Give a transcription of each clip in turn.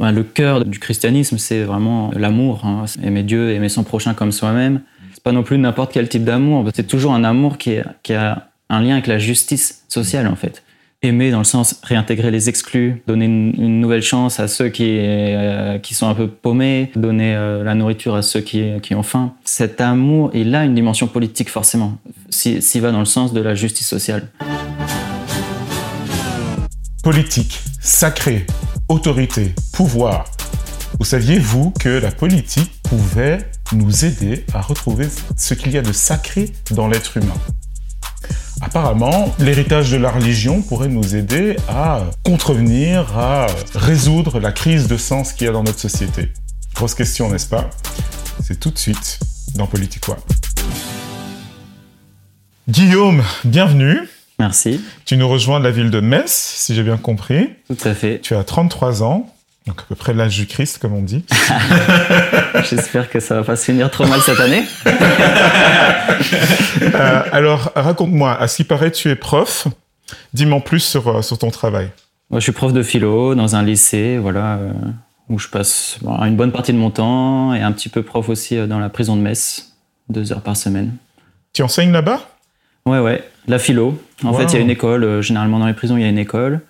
Le cœur du christianisme, c'est vraiment l'amour. Hein. Aimer Dieu, aimer son prochain comme soi-même. C'est pas non plus n'importe quel type d'amour. C'est toujours un amour qui, a un lien avec la justice sociale, en fait aimer dans le sens réintégrer les exclus, donner une, nouvelle chance à ceux qui, euh, qui sont un peu paumés, donner euh, la nourriture à ceux qui, qui, ont faim. Cet amour, il a une dimension politique forcément, s'il va dans le sens de la justice sociale. Politique, sacré, autorité, pouvoir. Vous saviez, vous, que la politique pouvait nous aider à retrouver ce qu'il y a de sacré dans l'être humain Apparemment, l'héritage de la religion pourrait nous aider à contrevenir, à résoudre la crise de sens qu'il y a dans notre société. Grosse question, n'est-ce pas? C'est tout de suite dans Politique Guillaume, bienvenue. Merci. Tu nous rejoins de la ville de Metz, si j'ai bien compris. Tout à fait. Tu as 33 ans. Donc à peu près l'âge du Christ, comme on dit. J'espère que ça va pas se finir trop mal cette année. Euh, alors raconte-moi, à ce qui paraît, tu es prof. Dis-moi plus sur, euh, sur ton travail. Moi, je suis prof de philo dans un lycée, voilà, euh, où je passe une bonne partie de mon temps et un petit peu prof aussi dans la prison de Metz, deux heures par semaine. Tu enseignes là-bas? Ouais, ouais, la philo. En fait, il y a une école. généralement, dans les prisons, il y a une école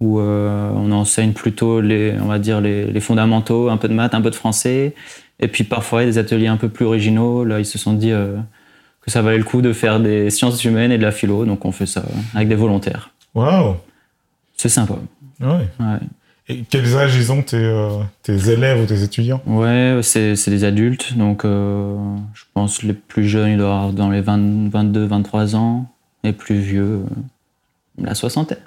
où euh, on enseigne plutôt les, on va dire les, fondamentaux, un peu de maths, un peu de français, et puis parfois il y a des ateliers un peu plus originaux. Là, ils se sont dit euh, que ça valait le coup de faire des sciences humaines et de la philo, donc on fait ça avec des volontaires. Waouh C'est sympa. Ouais. Et quels âges ils ont tes, euh, tes élèves ou tes étudiants? Ouais, c'est des adultes, donc je pense les plus jeunes, ils doivent avoir dans les 20, 22, 23 ans, et plus vieux, la soixantaine.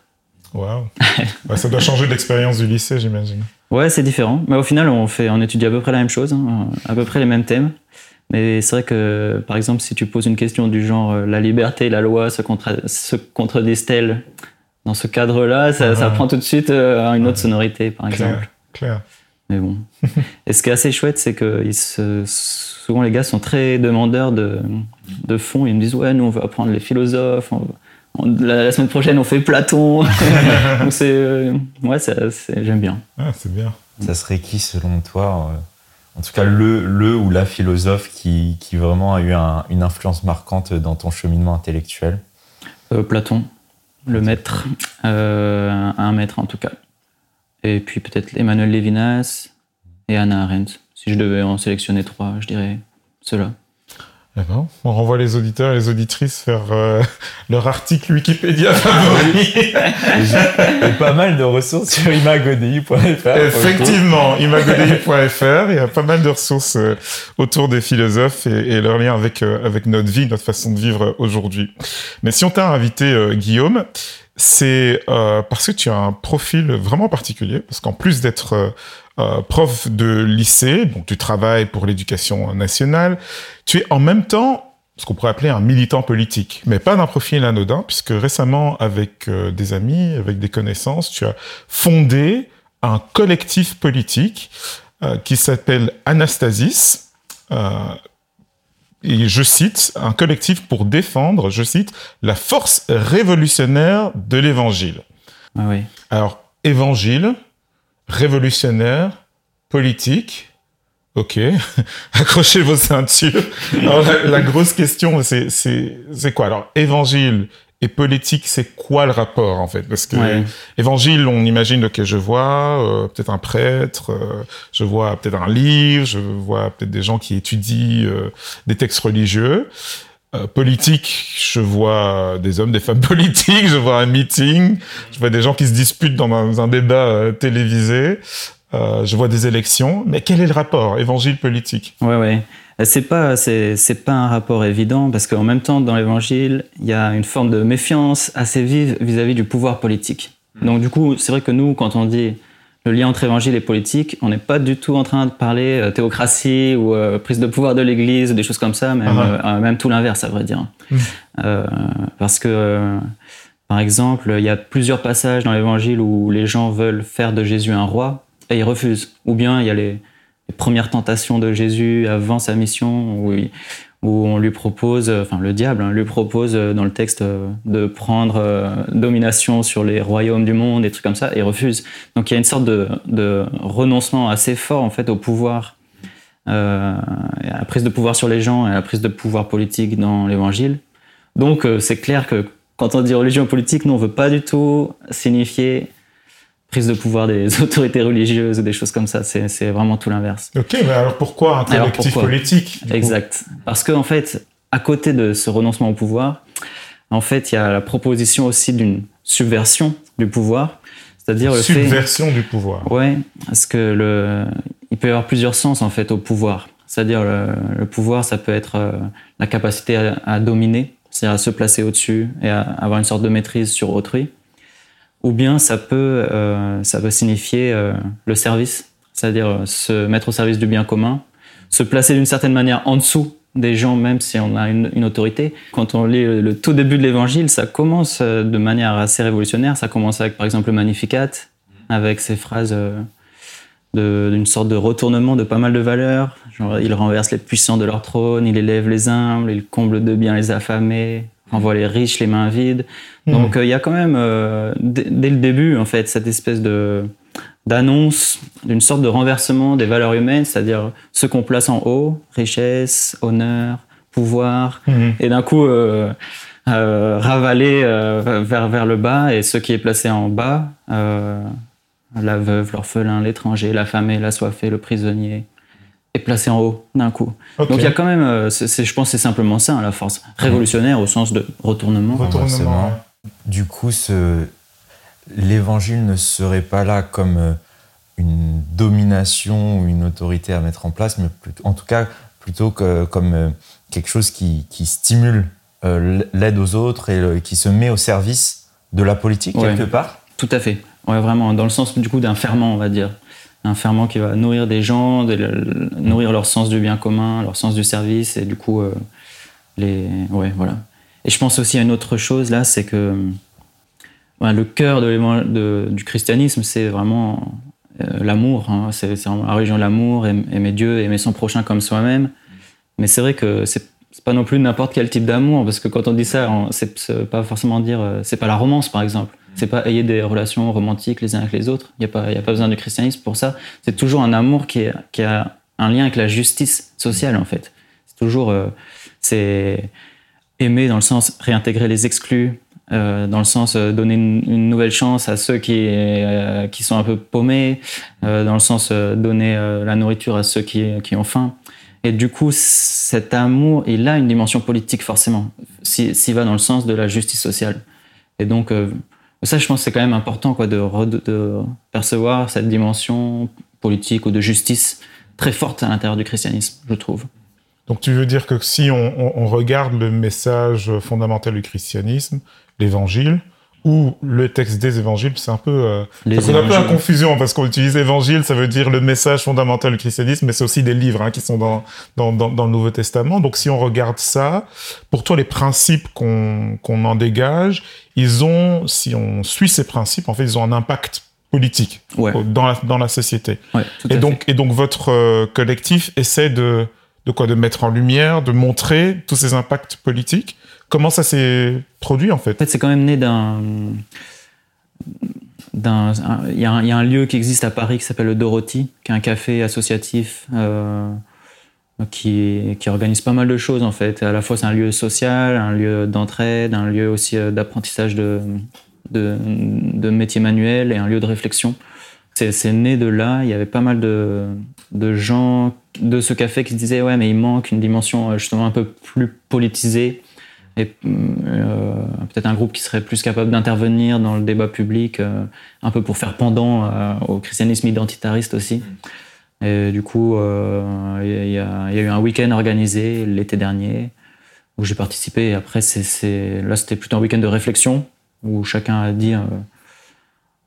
Waouh Ça doit changer l'expérience du lycée, j'imagine. Ouais, c'est différent. Mais au final, on, fait, on étudie à peu près la même chose, hein, à peu près les mêmes thèmes. Mais c'est vrai que, par exemple, si tu poses une question du genre euh, la liberté et la loi se, contredisent-elles dans ce cadre-là, ça, prend tout de suite euh, une autre sonorité, par exemple. Clair. Mais bon. et ce qui est assez chouette, c'est que souvent les gars sont très demandeurs de, de fond. Ils me disent Ouais, nous on veut apprendre les philosophes, la, semaine prochaine, on fait Platon. c'est, euh, ouais, j'aime bien. Ah, c'est bien. Ça serait qui, selon toi, euh, en tout cas, le, le ou la philosophe qui, qui vraiment a eu une influence marquante dans ton cheminement intellectuel? Euh, Platon, le maître, un maître en tout cas. Et puis peut-être Emmanuel Lévinas et Anna Arendt. Si je devais en sélectionner trois, je dirais ceux-là. D'accord. On renvoie les auditeurs et les auditrices faire euh, leur article Wikipédia favori. Il pas mal de ressources sur imagodei.fr. Effectivement, imagodei.fr. Il y a pas mal de ressources euh, autour des philosophes et, et leur lien avec, euh, avec notre vie, notre façon de vivre aujourd'hui. Mais si on t'a invité, Guillaume, c'est parce que tu as un profil vraiment particulier, parce qu'en plus d'être euh, prof de lycée, donc tu travailles pour l'éducation nationale, tu es en même temps ce qu'on pourrait appeler un militant politique, mais pas d'un profil anodin, puisque récemment, avec euh, des amis, avec des connaissances, tu as fondé un collectif politique euh, qui s'appelle Anastasis. Et je cite, un collectif pour défendre, je cite, la force révolutionnaire de l'évangile. Ah oui. Alors, évangile, révolutionnaire, politique. Ok, accrochez vos ceintures. Alors, la, grosse question, c'est quoi? Alors, évangile et politique, c'est quoi le rapport en fait? Parce que évangile, on imagine que je vois euh, peut-être un prêtre, euh, je vois peut-être un livre, je vois peut-être des gens qui étudient euh, des textes religieux. Euh, politique, je vois des hommes, des femmes politiques, je vois un meeting, je vois des gens qui se disputent dans un, débat euh, télévisé, euh, je vois des élections. Mais quel est le rapport? Évangile politique Ouais, ouais. C'est pas, c'est, pas un rapport évident parce qu'en même temps, dans l'évangile, il y a une forme de méfiance assez vive vis-à-vis du pouvoir politique. Hmm. Donc, du coup, c'est vrai que nous, quand on dit le lien entre évangile et politique, on n'est pas du tout en train de parler euh, théocratie ou euh, prise de pouvoir de l'Église ou des choses comme ça, même, ah ah. Euh, même tout l'inverse, à vrai dire. Mmh. parce que, par exemple, il y a plusieurs passages dans l'Évangile où les gens veulent faire de Jésus un roi et ils refusent. Ou bien il y a les, les premières tentations de Jésus avant sa mission, où, où on lui propose, enfin le diable hein, lui propose dans le texte de prendre domination sur les royaumes du monde, des trucs comme ça, et refuse. Donc il y a une sorte de, de renoncement assez fort en fait au pouvoir euh, à la prise de pouvoir sur les gens et à la prise de pouvoir politique dans l'évangile. Donc euh, c'est clair que quand on dit religion politique, nous on veut pas du tout signifier prise de pouvoir des autorités religieuses ou des choses comme ça. C'est vraiment tout l'inverse. Ok, mais alors pourquoi un collectif politique Exact. Parce qu'en en fait, à côté de ce renoncement au pouvoir, en fait, il y a la proposition aussi d'une subversion du pouvoir. C'est-à-dire le subversion du pouvoir. Ouais, parce que le, il peut y avoir plusieurs sens en fait au pouvoir. C'est-à-dire le, pouvoir, ça peut être euh, la capacité à, dominer, c'est-à-dire à se placer au-dessus et à avoir une sorte de maîtrise sur autrui. Ou bien ça peut, euh, ça peut signifier euh, le service, c'est-à-dire se mettre au service du bien commun, se placer d'une certaine manière en dessous des gens, même si on a une, autorité. Quand on lit le, tout début de l'évangile, ça commence de manière assez révolutionnaire. Ça commence avec, par exemple, le Magnificat, avec ces phrases d'une sorte de retournement de pas mal de valeurs. Genre, il renverse les puissants de leur trône, il élève les humbles, il comble de bien les affamés, renvoie les riches les mains vides. Hmm. Donc euh, il y a quand même, euh, dès le début, en fait, cette espèce de d'annonce d'une sorte de renversement des valeurs humaines, c'est-à-dire ce qu'on place en haut, richesse, honneur, pouvoir, hmm. et d'un coup euh, ravaler vers, vers le bas, et ce qui est placé en bas, la veuve, l'orphelin, l'étranger, la femme et la soifée, le prisonnier, est placé en haut d'un coup. Donc il y a quand même, euh, je pense, c'est simplement ça, hein, la force révolutionnaire au sens de retournement. Retournement. Du coup, ce... l'évangile ne serait pas là comme euh, une domination ou une autorité à mettre en place, mais en tout cas plutôt que, comme euh, quelque chose qui, stimule l'aide aux autres et qui se met au service de la politique quelque part. Tout à fait. Ouais, vraiment, dans le sens du coup d'un ferment, on va dire. Un ferment qui va nourrir des gens, nourrir leur sens du bien commun, leur sens du service, et du coup, euh, les. Ouais, voilà. Et je pense aussi à une autre chose là, c'est que le cœur du christianisme, c'est vraiment euh, l'amour. Hein. C'est la religion de l'amour, aimer Dieu, aimer son prochain comme soi-même. Mais c'est vrai que c'est pas non plus n'importe quel type d'amour, parce que quand on dit ça, c'est pas forcément dire. Euh, c'est pas la romance, par exemple. C'est pas ayez des relations romantiques les uns avec les autres. Il n'y a, a pas besoin du christianisme pour ça. C'est toujours un amour qui, a un lien avec la justice sociale, en fait. C'est toujours. Euh, c'est aimer dans le sens réintégrer les exclus, euh, dans le sens donner une, nouvelle chance à ceux qui, qui sont un peu paumés, dans le sens donner la nourriture à ceux qui, qui ont faim. Et du coup, cet amour, il a une dimension politique forcément, s'il va dans le sens de la justice sociale. Et donc, ça, je pense que c'est quand même important de, percevoir cette dimension politique ou de justice très forte à l'intérieur du christianisme, je trouve. Donc tu veux dire que si on, regarde le message fondamental du christianisme, l'évangile, ou le texte des évangiles, c'est un peu, euh, un peu la confusion parce qu'on utilise évangile, ça veut dire le message fondamental du christianisme, mais c'est aussi des livres hein, qui sont dans, dans, dans, le Nouveau Testament. Donc si on regarde ça, pour toi les principes qu'on qu'on en dégage, ils ont, si on suit ces principes, en fait, ils ont un impact politique dans, la, dans la société. et donc et donc votre euh, collectif essaie de de quoi? De mettre en lumière, de montrer tous ces impacts politiques? Comment ça s'est produit en fait En fait, c'est quand même né d'un. Il y, a un lieu qui existe à Paris qui s'appelle le Dorothy, qui est un café associatif euh, qui, qui, organise pas mal de choses en fait. À la fois, c'est un lieu social, un lieu d'entraide, un lieu aussi euh, d'apprentissage de, de, métiers manuels et un lieu de réflexion. C'est né de là. Il y avait pas mal de, de gens de ce café qui se disaient Ouais, mais il manque une dimension euh, justement un peu plus politisée et euh, peut-être un groupe qui serait plus capable d'intervenir dans le débat public, euh, un peu pour faire pendant euh, au christianisme identitariste aussi. Mm. Et du coup, il y, a eu un week-end organisé l'été dernier où j'ai participé. Et après, c'est, là, c'était plutôt un week-end de réflexion où chacun a dit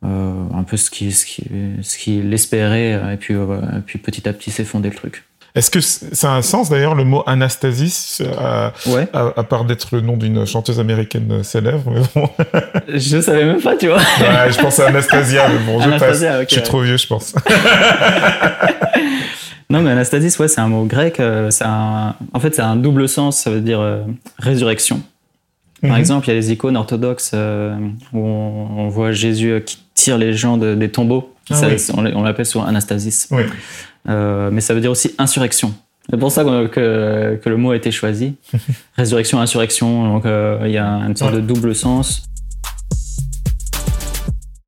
un peu ce qu'il ce qui, espérait. Et puis, et puis petit à petit, s'est fondé le truc. Est-ce que ça a un sens d'ailleurs le mot Anastasis, à, à, part d'être le nom d'une chanteuse américaine célèbre mais bon. Je savais même pas, tu vois. Ouais, je pense à Anastasia, mais bon, je passe. je suis trop vieux, je pense. non, mais anastasis, ouais, c'est un mot grec. euh, un- En fait, c'est un double sens. Ça veut dire euh, résurrection. Par Mhm. exemple, il y a les icônes orthodoxes euh, où on, on voit Jésus euh, qui tire les gens de- des tombeaux. Ah Ça, oui. on l'appelle souvent anastasis. Oui. Euh, mais ça veut dire aussi insurrection. C'est pour ça que, que le mot a été choisi. Résurrection, insurrection. Donc euh, il y a une sorte de double sens.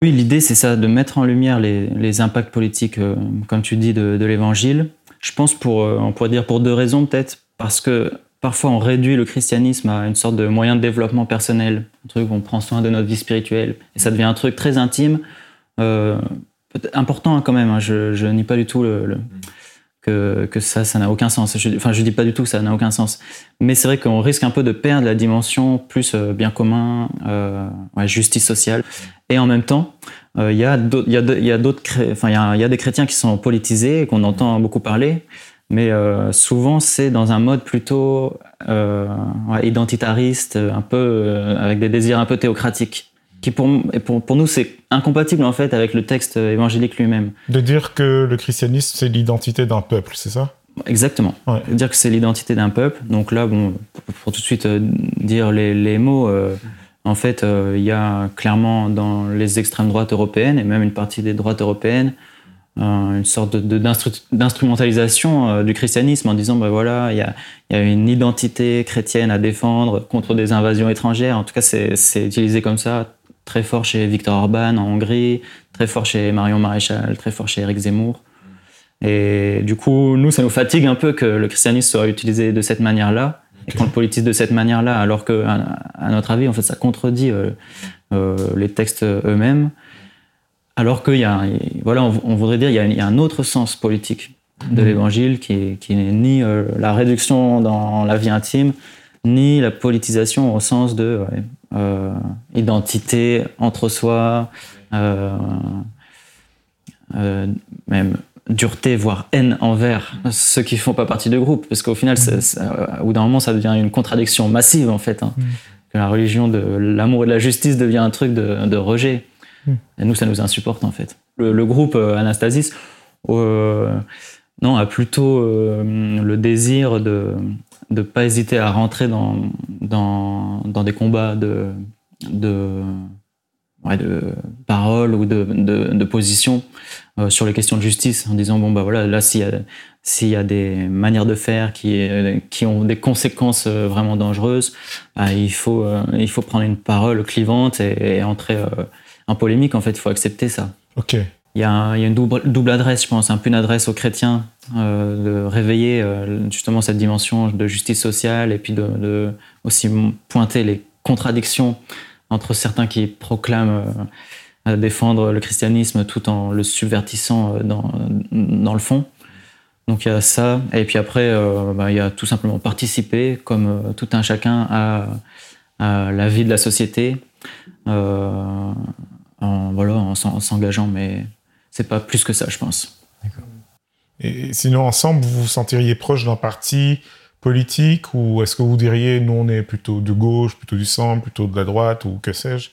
Oui, l'idée c'est ça, de mettre en lumière les, les impacts politiques, euh, comme tu dis, de, de l'évangile. Je pense pour, euh, on pourrait dire pour deux raisons peut-être, parce que parfois on réduit le christianisme à une sorte de moyen de développement personnel, un truc où on prend soin de notre vie spirituelle, et ça devient un truc très intime, euh, important hein, quand même. hein, je, je nie pas du tout le, le- que, que ça, ça n'a aucun sens. Je, enfin, je dis pas du tout que ça n'a aucun sens, mais c'est vrai qu'on risque un peu de perdre la dimension plus euh, bien commun, euh, ouais, justice sociale, et en même temps, euh, il y a d'autres, il y a d'autres, enfin, il y a, y a des chrétiens qui sont politisés et qu'on entend beaucoup parler, mais euh, souvent c'est dans un mode plutôt euh, ouais, identitariste, un peu euh, avec des désirs un peu théocratiques, qui pour, pour, pour nous c'est incompatible en fait avec le texte évangélique lui-même. De dire que le christianisme, c'est l'identité d'un peuple, c'est ça? Exactement. Ouais. Dire que c'est l'identité d'un peuple. Donc là, bon, pour, tout de suite euh, dire les, les mots, euh, en fait, euh, il y a clairement dans les extrêmes droites européennes et même une partie des droites européennes euh, une sorte de- de- d'instrumentalisation euh, du christianisme en disant, ben voilà, il y y a une identité chrétienne à défendre contre des invasions étrangères. En tout cas, c'est utilisé comme ça, très fort chez Viktor Orban en Hongrie, très fort chez Marion Maréchal, très fort chez Éric Zemmour. Et du coup, nous, ça nous fatigue un peu que le christianisme soit utilisé de cette manière-là et qu'on le politise de cette manière-là, alors que, à, notre avis, en fait, ça contredit euh, euh, les textes eux-mêmes. Alors qu'il y a, voilà, on, on voudrait dire, il y, a, il y a un autre sens politique de l'évangile qui, qui n'est ni euh, la réduction dans la vie intime, ni la politisation au sens de ouais, euh, identité entre soi, euh, euh, même dureté, voire haine envers ceux qui font pas partie du groupe. Parce qu'au final, euh, au bout d'un moment, ça devient une contradiction massive, en fait. hein. Que la religion de l'amour et de la justice devient un truc de, de rejet. Et nous, ça nous insupporte, en fait. Le, le groupe Anastasis, non, a plutôt le désir de ne pas hésiter à rentrer dans, dans, dans des combats de, de, ouais, de parole ou de, de, de position euh, sur les questions de justice, en disant, bon, bah voilà, là, s'il y a, s'il y a des manières de faire qui, qui ont des conséquences euh, vraiment dangereuses, bah, il, faut, euh, il faut prendre une parole clivante et, entrer en polémique, en fait, il faut accepter ça. Ok. Il y a, une double, adresse, je pense, un peu une adresse aux chrétiens, euh, de réveiller euh, justement cette dimension de justice sociale et puis de, aussi pointer les contradictions entre certains qui proclament euh, défendre le christianisme tout en le subvertissant euh, dans, dans le fond. Donc il y a ça, et puis après, euh, bah, il y a tout simplement participer, comme euh, tout un chacun, à, la vie de la société, euh, en, voilà, en s'engageant, mais c'est pas plus que ça, je pense. Et sinon, ensemble, vous vous sentiriez proche d'un parti politique ou est-ce que vous diriez, nous, on est plutôt de gauche, plutôt du centre, plutôt de la droite ou que sais-je?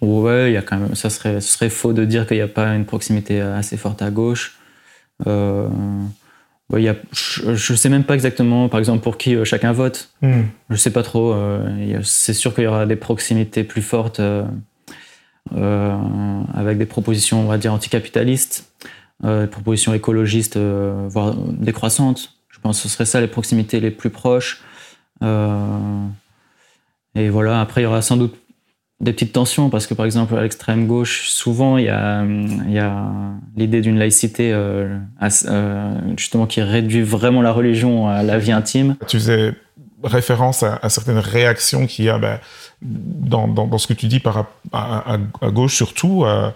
Ouais, il y a quand même, ça serait, ce serait faux de dire qu'il n'y a pas une proximité assez forte à gauche. Euh, ouais, y a, je, je sais même pas exactement, par exemple, pour qui euh, chacun vote. Hmm. Je sais pas trop. euh, c'est sûr qu'il y aura des proximités plus fortes euh, euh, avec des propositions, on va dire, anticapitalistes, euh, des propositions écologistes, euh, voire décroissantes. Je pense que ce serait ça les proximités les plus proches. Et voilà, après, il y aura sans doute des petites tensions parce que, par exemple, à l'extrême gauche, souvent, il y a, l'idée d'une laïcité justement qui réduit vraiment la religion à la vie intime. Tu faisais référence à, à certaines réactions qu'il y a ben, dans, dans, dans ce que tu dis par à, à, à gauche surtout. euh,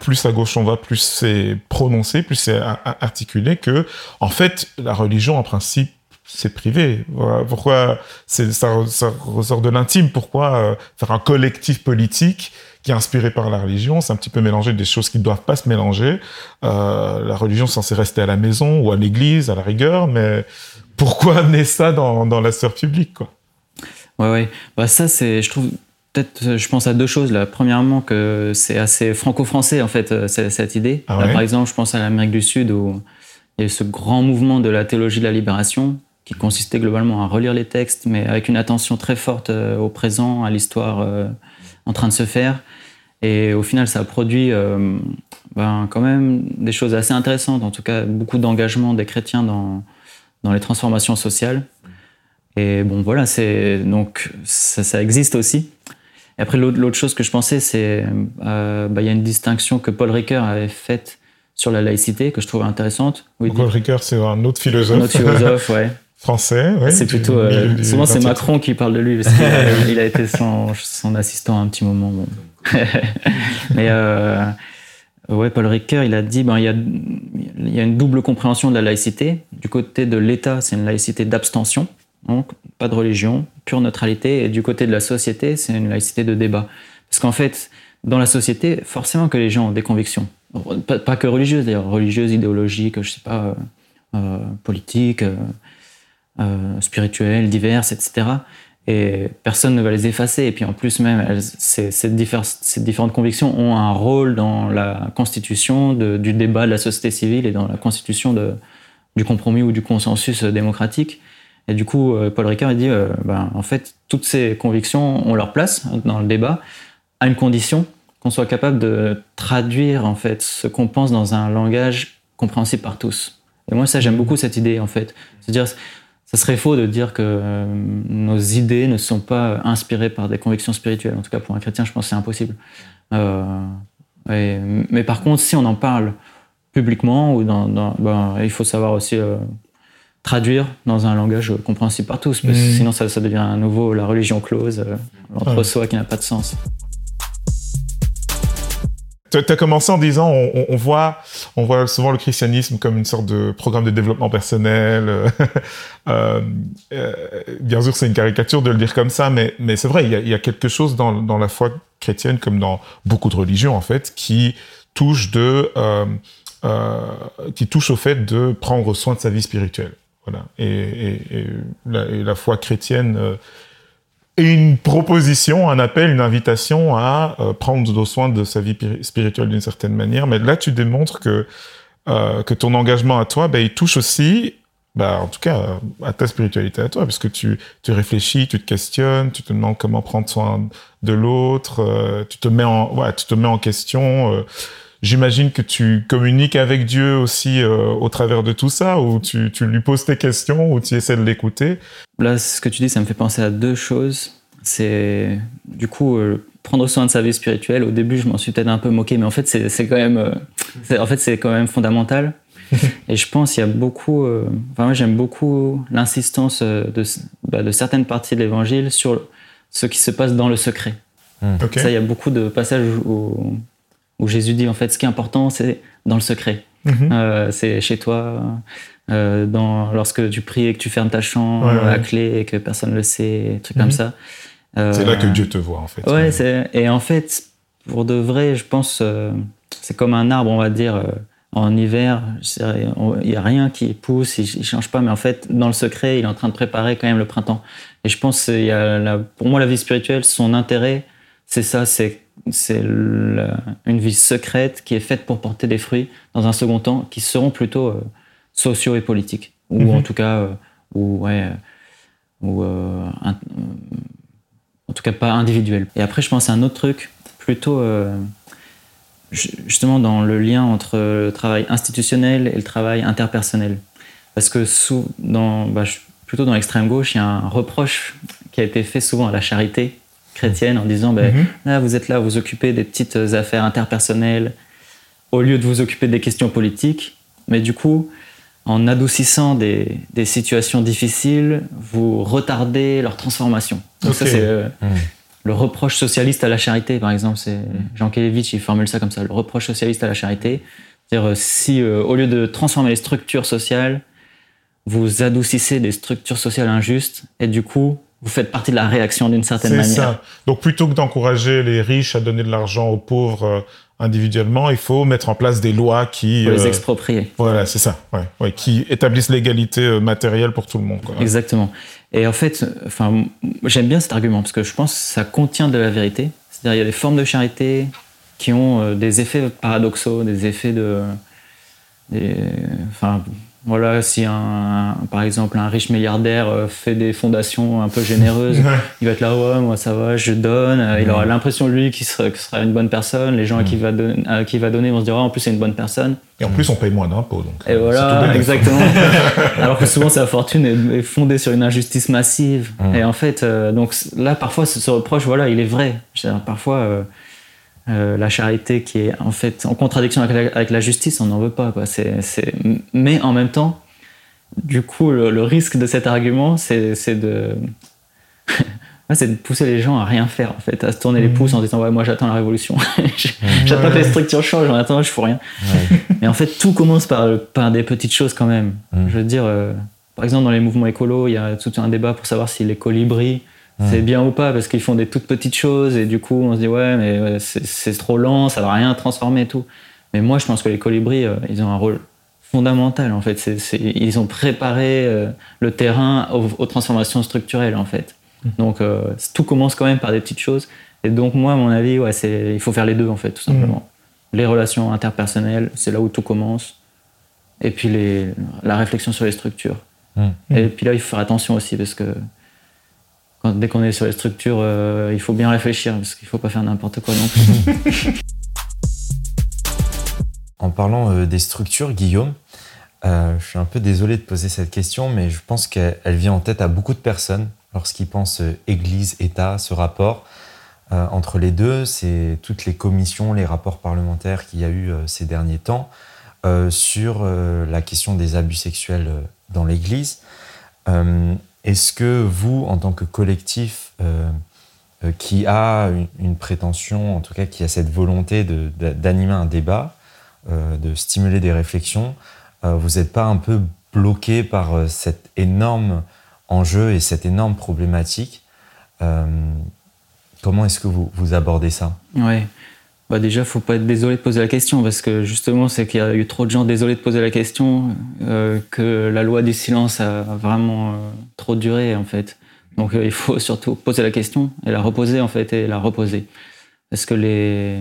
plus à gauche on va, plus c'est prononcé, plus c'est articulé que, en fait, la religion, en principe, c'est privé. Pourquoi ça, ça ressort de l'intime Pourquoi euh, faire un collectif politique qui est inspiré par la religion C'est un petit peu mélanger des choses qui ne doivent pas se mélanger. Euh, la religion est censée rester à la maison ou à l'église, à la rigueur, mais pourquoi amener ça dans, dans la sphère publique quoi? Ouais, ouais. Bah, ça, c'est, je trouve, peut-être, je pense à deux choses. Là. Premièrement, que c'est assez franco-français, en fait, euh, cette idée. Ah Là, par exemple, je pense à l'Amérique du Sud où il y a eu ce grand mouvement de la théologie de la libération qui consistait globalement à relire les textes, mais avec une attention très forte euh, au présent, à l'histoire en train de se faire. Et au final, ça a produit euh, ben, quand même des choses assez intéressantes, en tout cas beaucoup d'engagement des chrétiens dans, dans les transformations sociales. Et bon, voilà, c'est donc ça, ça, existe aussi. Et après, l'autre chose que je pensais, c'est euh, bah, il y a une distinction que Paul Ricoeur avait faite sur la laïcité que je trouve intéressante. Paul Ricoeur, c'est un autre philosophe. Un autre philosophe, ouais. Français, oui. C'est plutôt. Euh, souvent, c'est Macron qui parle de lui parce qu'il a, été son, son, assistant un petit moment. Bon. Mais euh, ouais, Paul Ricoeur, il a dit ben, il, y a, il y a une double compréhension de la laïcité. Du côté de l'État, c'est une laïcité d'abstention, donc pas de religion, pure neutralité. Et du côté de la société, c'est une laïcité de débat. Parce qu'en fait, dans la société, forcément que les gens ont des convictions. Pas, pas que religieuses, d'ailleurs, religieuses, idéologiques, je sais pas, euh, euh politiques. Euh, euh, spirituelles, diverses, etc. Et personne ne va les effacer. Et puis en plus même, ces, différentes convictions ont un rôle dans la constitution du débat de la société civile et dans la constitution du compromis ou du consensus démocratique. Et du coup, euh, Paul Ricard dit, euh, ben, en fait, toutes ces convictions ont leur place dans le débat, à une condition qu'on soit capable de traduire en fait ce qu'on pense dans un langage compréhensible par tous. Et moi, ça, j'aime beaucoup cette idée en fait. C'est-à-dire, ce serait faux de dire que euh, nos idées ne sont pas inspirées par des convictions spirituelles. En tout cas, pour un chrétien, je pense que c'est impossible. Euh, et, mais par contre, si on en parle publiquement, ou dans, dans ben, il faut savoir aussi euh, traduire dans un langage compréhensible par tous, parce que mmh. sinon ça, ça, devient à nouveau la religion close, euh, l'entre-soi qui n'a pas de sens. Tu as commencé en disant, on, voit, on voit souvent le christianisme comme une sorte de programme de développement personnel. euh, euh, bien sûr, c'est une caricature de le dire comme ça, mais, mais c'est vrai, il y, a, quelque chose dans, la foi chrétienne, comme dans beaucoup de religions en fait, qui touche de, euh, euh, qui touche au fait de prendre soin de sa vie spirituelle. Voilà. Et la, foi chrétienne euh, une proposition, un appel, une invitation à euh, prendre soin de sa vie spirituelle d'une certaine manière. Mais là, tu démontres que, euh, que ton engagement à toi, bah, il touche aussi, bah, en tout cas, à ta spiritualité à toi, parce que tu, tu réfléchis, tu te questionnes, tu te demandes comment prendre soin de l'autre, euh, tu ouais, tu te mets en question. J'imagine que tu communiques avec Dieu aussi euh, au travers de tout ça, ou tu, tu, lui poses tes questions, ou tu essaies de l'écouter? Là, ce que tu dis, ça me fait penser à deux choses. C'est du coup euh, prendre soin de sa vie spirituelle. Au début, je m'en suis peut-être un peu moqué, mais en fait, c'est quand même, euh, en fait, c'est quand même fondamental. Et je pense qu'il y a beaucoup. Enfin, moi, j'aime beaucoup l'insistance de, bah, de certaines parties de l'Évangile sur ce qui se passe dans le secret. Okay. Ça, il y a beaucoup de passages où où Jésus dit en fait ce qui est important c'est dans le secret. -hmm. euh, c'est chez toi, euh, dans, lorsque tu pries et que tu fermes ta chambre ouais, ouais. à clé et que personne le sait, trucs mm -hmm. comme ça. Euh, c'est là que Dieu te voit en fait. Ouais, ouais. et en fait, pour de vrai, je pense, euh, c'est comme un arbre, on va dire, euh, en hiver, il n'y a rien qui pousse, il ne change pas, mais en fait, dans le secret, il est en train de préparer quand même le printemps. Et je pense, il y a la, pour moi, la vie spirituelle, son intérêt, c'est ça, c'est c'est une vie secrète qui est faite pour porter des fruits dans un second temps qui seront plutôt euh, sociaux et politiques. Ou mm -hmm. en tout cas euh, ou ouais ou euh, un, en tout cas pas individuels et après je pense à un autre truc plutôt justement dans le lien entre le travail institutionnel et le travail interpersonnel. Parce que sous, dans bah, plutôt dans l'extrême gauche il y a un reproche qui a été fait souvent à la charité chrétienne en disant ben, mm -hmm. là vous êtes là vous occupez des petites affaires interpersonnelles au lieu de vous occuper des questions politiques mais du coup en adoucissant des, des situations difficiles vous retardez leur transformation donc okay. ça c'est euh, mm. le reproche socialiste à la charité par exemple c'est mm. Jean Kelevitch il formule ça comme ça le reproche socialiste à la charité c'est-à-dire euh, si euh, au lieu de transformer les structures sociales vous adoucissez des structures sociales injustes et du coup vous faites partie de la réaction d'une certaine manière. C'est ça. Donc plutôt que d'encourager les riches à donner de l'argent aux pauvres euh, individuellement, il faut mettre en place des lois qui... Pour les euh, exproprier. Voilà, c'est ça. Ouais, ouais, qui établissent l'égalité euh, matérielle pour tout le monde. Quoi. Exactement. Et en fait, enfin, j'aime bien cet argument parce que je pense que ça contient de la vérité. C'est-à-dire il y a des formes de charité qui ont des effets paradoxaux, des effets de enfin, voilà, si un, par exemple un riche milliardaire euh, fait des fondations un peu généreuses, il va être là, ouais, moi ça va, je donne. Euh, il aura l'impression lui qu'il sera, sera, une bonne personne. Les gens à, qui va à qui il va donner vont se dire, oh, en plus c'est une bonne personne. Et en plus on paye moins d'impôts. Donc, et voilà, exactement. Alors que souvent sa fortune est, fondée sur une injustice massive. Et en fait, euh, donc là parfois ce, reproche, voilà, il est vrai. parfois. Euh, la charité qui est en fait en contradiction avec la, justice, on n'en veut pas. Quoi. Mais en même temps, du coup, le, risque de cet argument, c'est de... c'est de pousser les gens à rien faire, en fait, à se tourner les mmh. pouces en disant ouais, moi j'attends la révolution, j'attends que les structures changent, en attendant je fous rien. Mais en fait, tout commence par, par des petites choses quand même. Mmh. Je veux dire, euh, par exemple, dans les mouvements écolos, il y a tout un débat pour savoir si les colibris c'est bien ou pas parce qu'ils font des toutes petites choses et du coup on se dit ouais mais c'est trop lent, ça va rien transformer et tout. Mais moi je pense que les colibris euh, ils ont un rôle fondamental en fait. ils ont préparé euh, le terrain aux, transformations structurelles en fait. Mmh. Donc euh, tout commence quand même par des petites choses. Et donc moi à mon avis ouais c'est il faut faire les deux en fait tout simplement. Mmh. Les relations interpersonnelles c'est là où tout commence. Et puis les, la réflexion sur les structures. Mmh. Et puis là il faut faire attention aussi parce que dès qu'on est sur les structures, euh, il faut bien réfléchir parce qu'il ne faut pas faire n'importe quoi non plus. en parlant euh, des structures, Guillaume, euh, je suis un peu désolé de poser cette question, mais je pense qu'elle vient en tête à beaucoup de personnes lorsqu'ils pensent Église, État, ce rapport. entre les deux, c'est toutes les commissions, les rapports parlementaires qu'il y a eu ces derniers temps sur la question des abus sexuels dans l'Église. Est-ce que vous, en tant que collectif euh, euh, qui a une, prétention, en tout cas qui a cette volonté d'animer un débat, euh, de stimuler des réflexions, vous n'êtes pas un peu bloqué par cet énorme enjeu et cette énorme problématique Comment est-ce que vous, vous abordez ça? Bah déjà, faut pas être désolé de poser la question parce que justement, c'est qu'il y a eu trop de gens désolés de poser la question euh, que la loi du silence a vraiment euh, trop duré en fait. Donc, euh, il faut surtout poser la question et la reposer en fait et la reposer parce que les,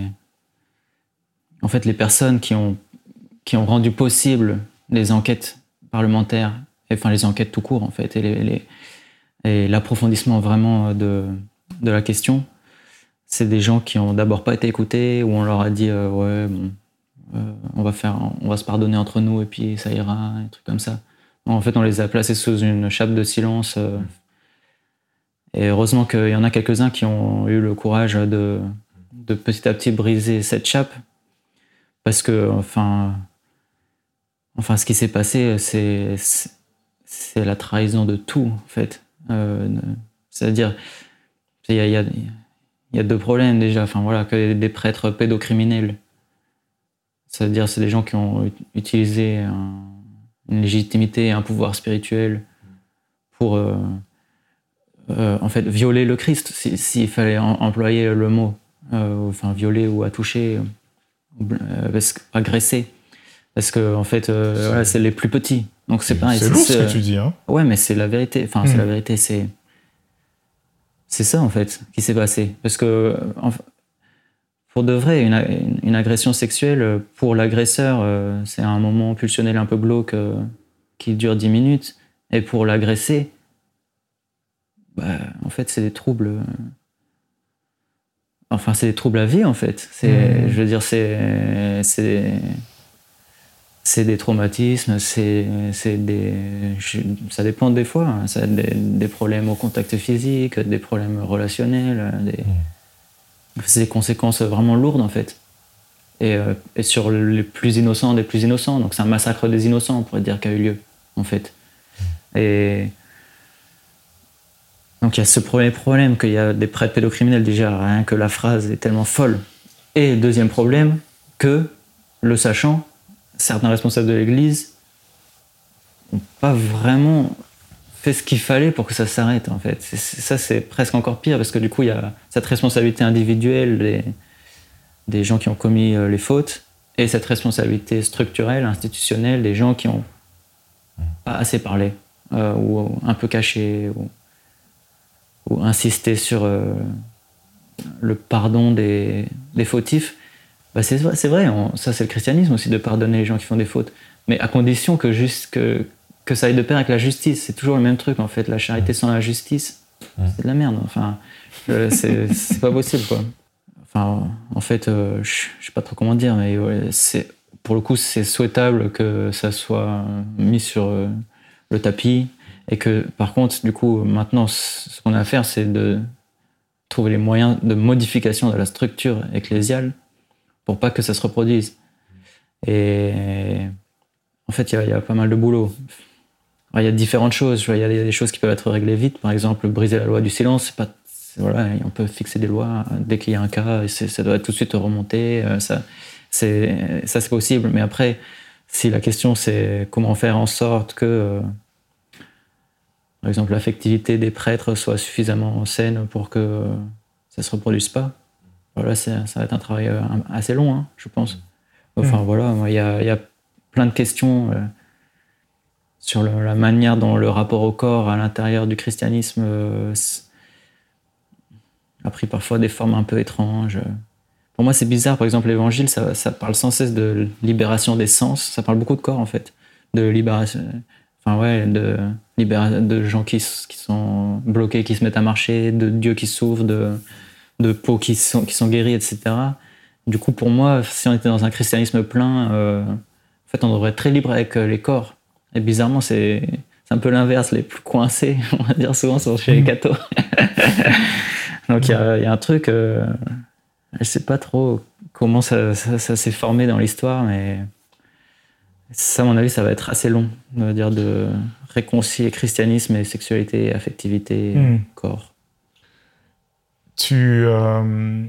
en fait, les personnes qui ont qui ont rendu possible les enquêtes parlementaires, et, enfin les enquêtes tout court en fait et l'approfondissement vraiment de de la question c'est des gens qui ont d'abord pas été écoutés, où on leur a dit euh, ouais, bon, euh, on va faire, on va se pardonner entre nous et puis ça ira, un truc comme ça. en fait, on les a placés sous une chape de silence. Euh, et heureusement qu'il y en a quelques-uns qui ont eu le courage de, de petit à petit briser cette chape, parce que enfin, enfin, ce qui s'est passé, c'est c'est la trahison de tout, en fait. C'est-à-dire, il y a il y a deux problèmes déjà. Enfin voilà, que des prêtres pédocriminels. C'est-à-dire, c'est des gens qui ont utilisé une légitimité et un pouvoir spirituel pour, euh, euh, en fait, violer le Christ, s'il fallait employer le mot. Euh, enfin, violer ou attoucher, agresser. Parce que, en fait, voilà, c'est les plus petits. Donc, c'est pas. C'est lourd ce que tu dis, hein. Ouais, mais c'est la vérité. Enfin, c'est hmm. la vérité. C'est c'est ça en fait qui s'est passé. Parce que pour de vrai, une, agression sexuelle, pour l'agresseur, euh, c'est un moment pulsionnel un peu glauque euh, qui dure 10 minutes. Et pour l'agressé, bah, en fait, c'est des troubles. Euh, enfin, c'est des troubles à vie en fait. C'est, mmh. Je veux dire, c'est c'est des traumatismes, c'est des. Ça dépend des fois. Hein. Ça des, des, problèmes au contact physique, des problèmes relationnels. Des, mm. C'est des conséquences vraiment lourdes en fait. Et, euh, et, sur les plus innocents des plus innocents. Donc c'est un massacre des innocents, on pourrait dire, qui a eu lieu en fait. Mm. Et. Donc il y a ce premier problème qu'il y a des prêtres pédocriminels déjà, rien que la phrase est tellement folle. Et deuxième problème, que, le sachant, certains responsables de l'Église n'ont pas vraiment fait ce qu'il fallait pour que ça s'arrête, en fait. ça, c'est presque encore pire, parce que du coup, il y a cette responsabilité individuelle des, gens qui ont commis euh, les fautes, et cette responsabilité structurelle, institutionnelle, des gens qui ont pas assez parlé, euh, ou un peu caché, ou, insisté sur euh, le pardon des, des fautifs. Bah c'est vrai, ça c'est le christianisme aussi de pardonner les gens qui font des fautes. mais à condition que, juste, que, que ça aille de pair avec la justice. C'est toujours le même truc, en fait. La charité sans la justice, c'est de la merde. Enfin, euh, c'est pas possible, quoi. Enfin, en fait, euh, je sais pas trop comment dire, mais c'est pour le coup, c'est souhaitable que ça soit mis sur euh, le tapis et que, par contre, du coup, maintenant, ce qu'on a à faire, c'est de trouver les moyens de modification de la structure ecclésiale pour pas que ça se reproduise. Et en fait, il y, a pas mal de boulot. Il y a différentes choses. Il y a des choses qui peuvent être réglées vite. Par exemple, briser la loi du silence, pas voilà, on peut fixer des lois dès qu'il y a un cas, ça doit tout de suite remonter. Euh, ça, c'est ça, possible. Mais après, si la question c'est comment faire en sorte que, euh, par exemple, l'affectivité des prêtres soit suffisamment saine pour que ça se reproduise pas, voilà, ça va être un travail euh, assez long, hein, je pense. Enfin mmh. voilà, il y a, y a, plein de questions sur la manière dont le rapport au corps à l'intérieur du christianisme a pris parfois des formes un peu étranges. Pour moi, c'est bizarre. Par exemple, l'évangile, ça, parle sans cesse de libération des sens. Ça parle beaucoup de corps, en fait. De libération. Enfin, ouais, de, de gens qui, qui sont bloqués, qui se mettent à marcher, de Dieu qui s'ouvre, de, de peaux qui sont, qui sont guéries, etc. Du coup, pour moi, si on était dans un christianisme plein, euh, en fait, on devrait être très libre avec euh, les corps. Et bizarrement, c'est un peu l'inverse. Les plus coincés, on va dire souvent, sont chez les cathos. Donc il y, a un truc, euh, je ne sais pas trop comment ça, s'est formé dans l'histoire, mais ça, à mon avis, ça va être assez long, de dire de réconcilier christianisme et sexualité, affectivité, hmm. corps. Tu, euh,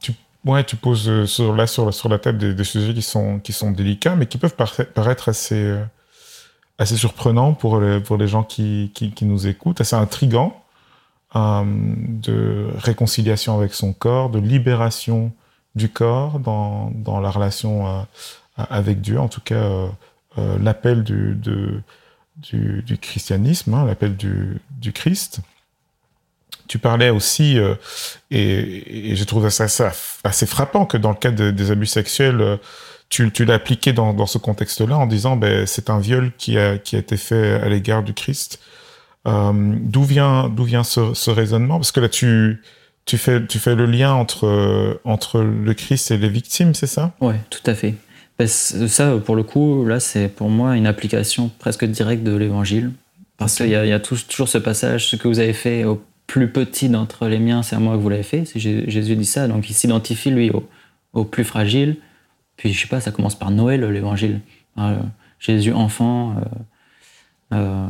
tu, ouais, tu poses sur, là sur, la table des, sujets qui sont, qui sont délicats, mais qui peuvent paraître assez, euh, assez surprenants pour les, pour les gens qui, qui, nous écoutent, assez intrigants. Euh, de réconciliation avec son corps, de libération du corps dans, dans la relation euh, avec Dieu, en tout cas euh, l'appel du, du, christianisme, hein, l'appel du, Christ. Tu parlais aussi, et, et j'ai trouvé ça, ça, assez frappant, que dans le cas des abus sexuels, tu, tu l'as appliqué dans, dans ce contexte-là en disant ben, c'est un viol qui a, qui a été fait à l'égard du Christ. Euh, d'où vient, d'où vient ce, raisonnement? Parce que là, tu, tu, fais, tu fais le lien entre, entre le Christ et les victimes, c'est ça? Oui, tout à fait. Ça, pour le coup, là, c'est pour moi une application presque directe de l'évangile. Parce qu'il y a, y a toujours ce passage, ce que vous avez fait au plus petit d'entre les miens, c'est à moi que vous l'avez fait. Jésus dit ça, donc il s'identifie, lui, au, plus fragile. Puis, je sais pas, ça commence par Noël, l'évangile. Euh, Jésus enfant, euh, euh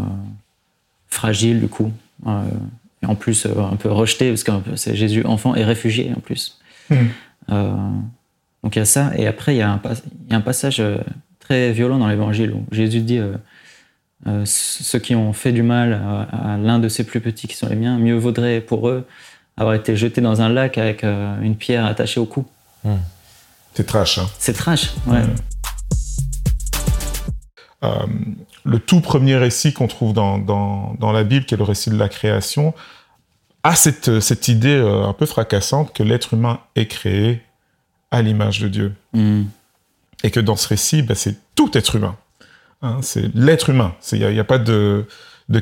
fragile du coup. Et en plus, un peu rejeté, parce que c'est Jésus enfant et réfugié en plus. Hmm. Donc il y a ça. Et après, il y, y a un passage très violent dans l'évangile où Jésus dit Ceux qui ont fait du mal à, l'un de ces plus petits qui sont les miens, mieux vaudrait pour eux avoir été jetés dans un lac avec une pierre attachée au cou. Hmm. C'est trash. Hein. C'est trash, ouais. Euh, le tout premier récit qu'on trouve dans, dans, dans, la Bible, qui est le récit de la création, a cette, cette idée euh, un peu fracassante que l'être humain est créé à l'image de Dieu. Mm. Et que dans ce récit, bah, c'est tout être humain. Hein, c'est l'être humain. Il n'y a, pas de,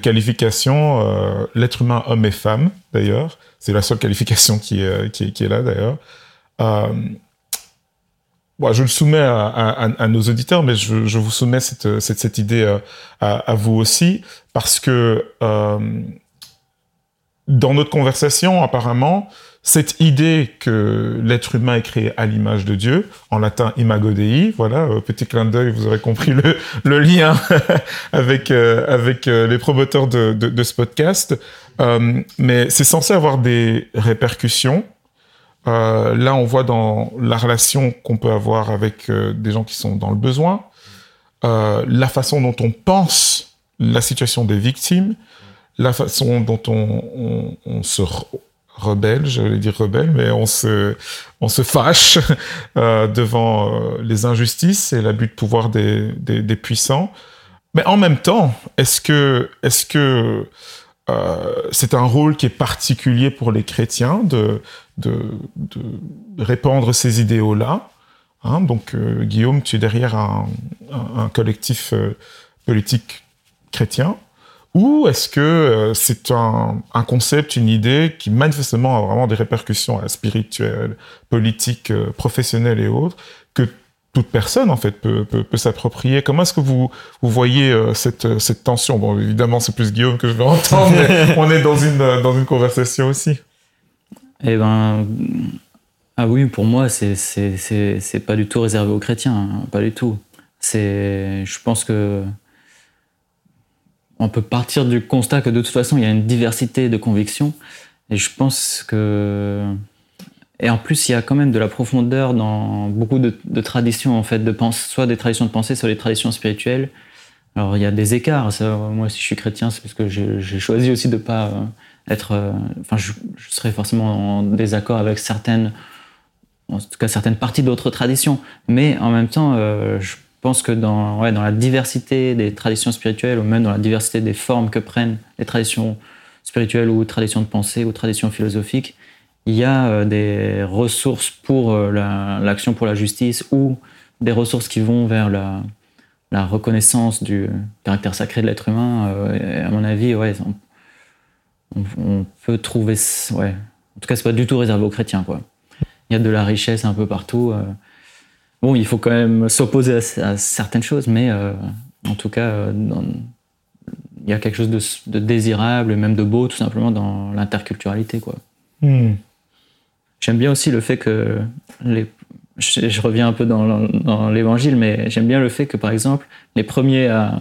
qualification. Euh, l'être humain, homme et femme, d'ailleurs. C'est la seule qualification qui est, est là, d'ailleurs. Euh, je le soumets à, nos auditeurs, mais je, vous soumets cette, idée euh, à, vous aussi, parce que euh, dans notre conversation, apparemment, cette idée que l'être humain est créé à l'image de Dieu, en latin imago Dei, voilà, euh, petit clin d'œil, vous aurez compris le, lien avec, avec les promoteurs de, ce podcast, mais c'est censé avoir des répercussions. Euh, là, on voit dans la relation qu'on peut avoir avec euh, des gens qui sont dans le besoin, euh, la façon dont on pense la situation des victimes, la façon dont on, se rebelle, j'allais dire rebelle, mais on se, on se fâche devant les injustices et l'abus de pouvoir des, des, puissants. Mais en même temps, est-ce que, euh, c'est un rôle qui est particulier pour les chrétiens de, de, répandre ces idéaux-là. Hein, donc, euh, Guillaume, tu es derrière un, collectif euh, politique chrétien. Ou est-ce que euh, c'est un, concept, une idée qui manifestement a vraiment des répercussions spirituelles, politiques, professionnelles et autres, que toute personne en fait peut, s'approprier? Comment est-ce que vous, vous voyez cette, cette tension? Bon, évidemment, c'est plus Guillaume que je vais entendre, mais on est dans une, dans une conversation aussi. Eh ben, ah oui, pour moi, c'est c'est pas du tout réservé aux chrétiens, hein, pas du tout. C'est, je pense que on peut partir du constat que de toute façon, il y a une diversité de convictions, et je pense que et en plus, il y a quand même de la profondeur dans beaucoup de, traditions en fait, de soit des traditions de pensée, soit des traditions spirituelles. Alors il y a des écarts. moi, si je suis chrétien, c'est parce que j'ai choisi aussi de pas euh, être. Euh, enfin, je, serais forcément en désaccord avec certaines en tout cas certaines parties d'autres traditions. Mais en même temps, euh, pense que dans, ouais, dans la diversité des traditions spirituelles, ou même dans la diversité des formes que prennent les traditions spirituelles ou traditions de pensée ou traditions philosophiques, il y a euh, des ressources pour euh, l'action pour la justice ou des ressources qui vont vers la, reconnaissance du caractère sacré de l'être humain. à mon avis, ouais, on, on, peut trouver... Ouais. En tout cas, c'est pas du tout réservé aux chrétiens. Quoi il y a de la richesse un peu partout. Bon, il faut quand même s'opposer à, certaines choses, mais euh, en tout cas, euh, il y a quelque chose de, désirable et même de beau, tout simplement, dans l'interculturalité. quoi. Hmm. J'aime bien aussi le fait que les, je, reviens un peu dans, l'évangile, mais j'aime bien le fait que, par exemple, les premiers à,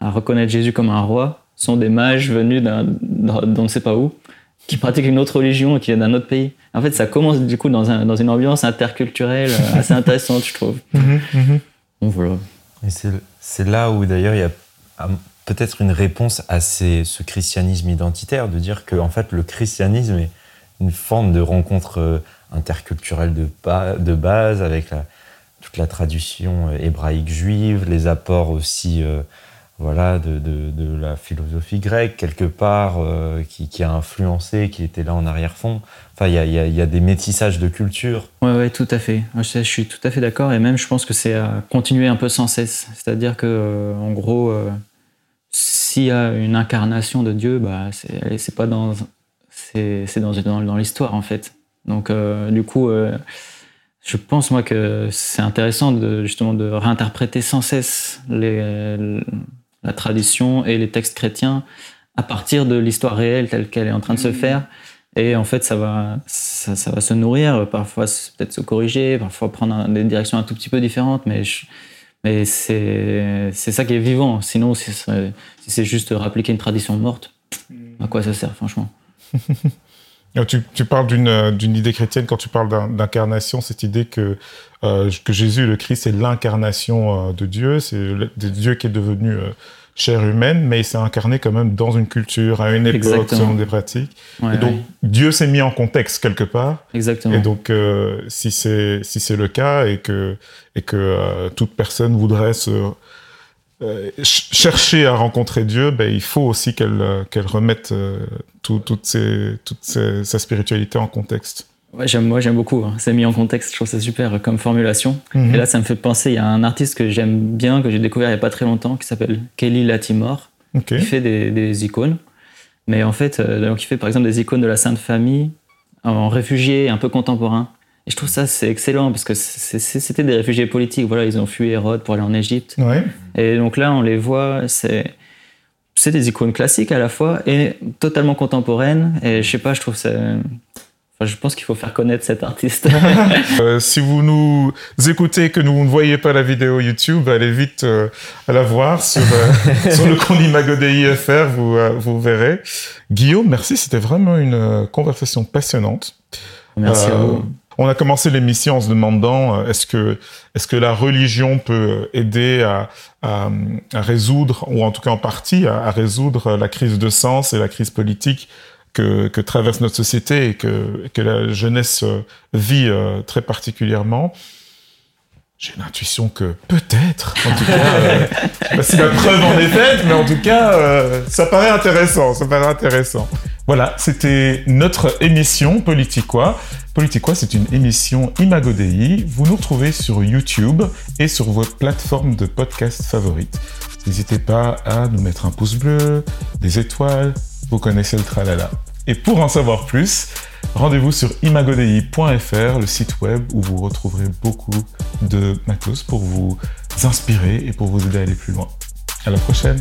reconnaître Jésus comme un roi sont des mages venus d'on ne sait pas où, qui pratiquent une autre religion et qui viennent d'un autre pays. En fait, ça commence du coup dans, un, dans une ambiance interculturelle euh, assez intéressante, je trouve. Mhm, mhm. voilà. Et c'est là où d'ailleurs il y a ah, peut-être une réponse à ce christianisme identitaire, de dire que en fait le christianisme est une forme de rencontre euh, interculturelle de, de base avec la, toute la tradition euh, hébraïque juive, les apports aussi voilà, de, de, la philosophie grecque, quelque part, euh, qui, qui, a influencé, qui était là en arrière-fond. Enfin, il y a, y a, des métissages de culture. Oui, ouais, tout à fait. Je, je suis tout à fait d'accord. Et même, je pense que c'est à continuer un peu sans cesse. C'est-à-dire que, euh, en gros, euh, s'il y a une incarnation de Dieu, bah, c'est pas dans, c'est dans, dans, dans l'histoire, en fait. Donc, du coup, je pense, moi, que c'est intéressant de, justement de réinterpréter sans cesse les la tradition et les textes chrétiens à partir de l'histoire réelle telle qu'elle est en train de se mmh. faire. Et en fait, ça va, ça, va se nourrir, parfois peut-être se corriger, parfois prendre des directions un tout petit peu différentes, mais, mais c'est ça qui est vivant. Sinon, si c'est juste répliquer une tradition morte, à quoi ça sert, franchement? tu, tu, parles d'une idée chrétienne quand tu parles d'incarnation, cette idée que, euh, que Jésus, le Christ, est l'incarnation euh, de Dieu, c'est Dieu qui est devenu euh, chair humaine, mais il s'est incarné quand même dans une culture, à une époque, selon des pratiques. et donc, Dieu s'est mis en contexte quelque part. Exactement. Et donc, si c'est si le cas et que, et que toute personne voudrait se euh, chercher à rencontrer Dieu, ben, il faut aussi qu'elle euh, remette euh, toute, ses, toute sa spiritualité en contexte. Ouais, j'aime, moi j'aime beaucoup. Hein. C'est mis en contexte, je trouve ça super comme formulation. Mhm. Et là, ça me fait penser, il y a un artiste que j'aime bien, que j'ai découvert il n'y a pas très longtemps, qui s'appelle Kelly Latimore, qui fait des, des, icônes. Mais en fait, donc il fait par exemple des icônes de la Sainte Famille en réfugié un peu contemporain. Et je trouve ça c'est excellent parce que c'était des réfugiés politiques. Voilà, ils ont fui Hérode pour aller en Égypte. Et donc là, on les voit, c'est c'est des icônes classiques à la fois et totalement contemporaines. Et je sais pas, je trouve ça. Enfin, je pense qu'il faut faire connaître cet artiste. Euh, si vous nous écoutez et que vous ne voyez pas la vidéo YouTube, allez vite euh, à la voir sur, euh, sur le compte Imago IFR, vous, vous verrez. Guillaume, merci, c'était vraiment une conversation passionnante. Merci à vous. On a commencé l'émission en se demandant euh, est-ce que est-ce que la religion peut aider à, à, résoudre ou en tout cas en partie à, résoudre la crise de sens et la crise politique que, que traverse notre société et que, que la jeunesse euh, vit euh, très particulièrement. J'ai une intuition que peut-être, en tout cas, euh, la preuve en est faite, mais en tout cas, ça paraît intéressant, ça paraît intéressant. Voilà, c'était notre émission Politiquois. Politiquois, c'est une émission Imago Dei. Vous nous retrouvez sur YouTube et sur votre plateforme de podcast favorite. N'hésitez pas à nous mettre un pouce bleu, des étoiles, vous connaissez le tralala. Et pour en savoir plus, rendez-vous sur imagodei.fr, le site web où vous retrouverez beaucoup de matos pour vous inspirer et pour vous aider à aller plus loin. À la prochaine!